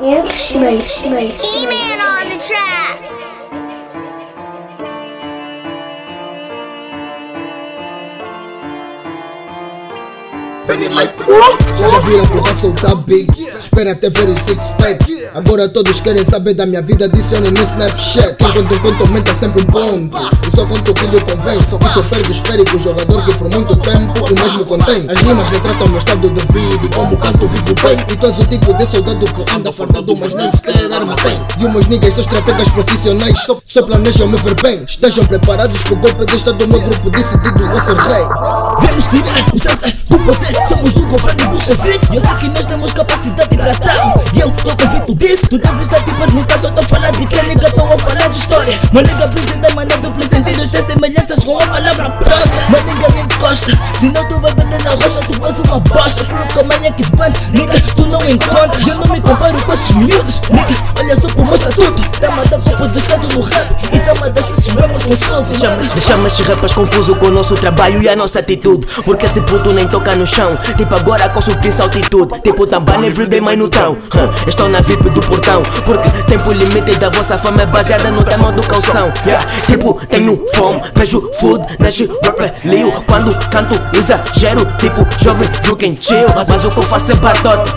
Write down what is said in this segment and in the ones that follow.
Milk, milk, milk, milk. He-Man on the track. Já já viram que o hustle tá big. Esperem até ver os six packs. Agora todos querem saber da minha vida Adicionem no Snapchat. Quem conta um conto aumenta sempre um ponto. E só conto o que lhe convém. Isso perde esférico Jogador que por muito tempo o mesmo contém. As rimas retratam o meu estado de vida E como canto vivo bem. E tu és o tipo de soldado que anda fardado Mas nem sequer arma tem. E umas niggas são estrategas profissionais. Só, só planejam me ver bem. Estejam preparados pro golpe de estado Meu grupo decidido a ser rei Vamos tirar o cessa do poder. Somos do governo do chefe eu sei que nós temos capacidade para tal. E eu tô convicto disso. Tu deves estar te perguntar Só tô a falar de nigga Tô a falar de história. Nigga brisa da maneira duplos sentidos Tem semelhanças com a palavra Uma nigga me encosta. Se não tu vai bater na rocha. Tu és uma bosta. Porque amanhã que se bate Nigga tu não encontras. Eu não me comparo com esses miúdos. Nigga olha só pro mostra tudo. Tá-me a dar culpa do estado no rap Tá-me a deixar esses ramos confusos Deixamos, deixamos esses rappers confusos com o nosso trabalho e a nossa atitude. Porque esse puto nem toca no chão. Tipo agora com suplício altitude. Tipo também everyday mais no tão huh. Estou na VIP do portão. Porque tempo limite da vossa fama é baseada no tema do calção. Yeah. Tipo tenho fome, vejo food Neste rapper lio Quando canto exagero. Tipo jovem, joguem chill. Mas o que eu faço é batote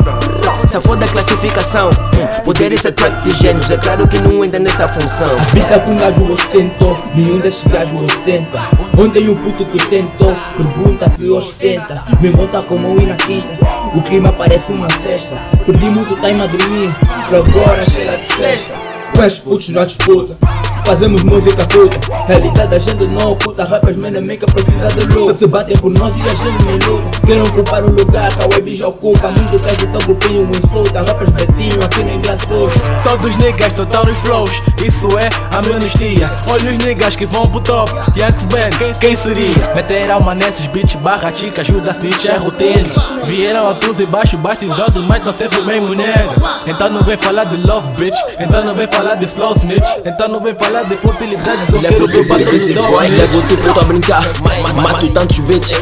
Essa foda classificação hum. Poder ser track de gênios É claro que não entra nessa função Vida um gajo ostentou, nenhum desses gajos ostenta. Ontem um puto que tentou, pergunta se ostenta. Me conta como ir na quinta, o clima parece uma festa. Perdi muito time a dormir, pra agora chega de festa. Com esses putos na disputa. Fazemos música puta, realidade da gente não oculta Rappers menemica precisa de luta Se batem por nós e a gente nem luta Querem ocupar o lugar que a web já ocupa Muito tempo teu grupinho insulta Rappers betinho aqui nem graçoso Todos niggas tão nos flows, isso é amnistia. Olha os niggas que vão pro top, Yanks Band, quem, quem seria? Meter alma nesses beats, barra chica, ajuda a snitch, é roteiro. Vieram altos e baixos, batizados, mas não sempre bem mulher. Então não vem falar de love, bitch. Então não vem falar de slow snitch. Então não vem falar de futilidades, eu Levo quero boy, levo tipo a brincar. Ma- Mato tantos bitches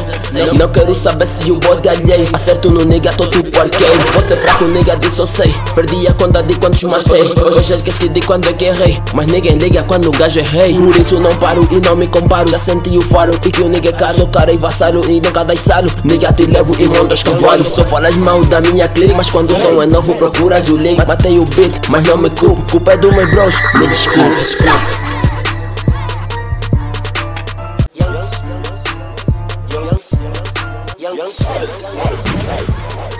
Não quero saber se o bode é alheio. Acerto no nigga, tô tipo arqueiro Você é fraco, nigga, disso eu sei. Perdi a conta de quantos matei Hoje já esqueci de quando é que errei. Mas ninguém liga quando o gajo é rei. Por isso não paro e não me comparo. Já senti o faro e que o nigga é caro. Sou cara e vassalo e nunca dai salo. Nigga, te levo e monto os cavalos. Só falas mal da minha clique. Mas quando o som é novo procuras o link. Matei o beat, mas não me culpo. Culpa é do meu bros, me desculpe Young, young, young, young, young, young, young, young,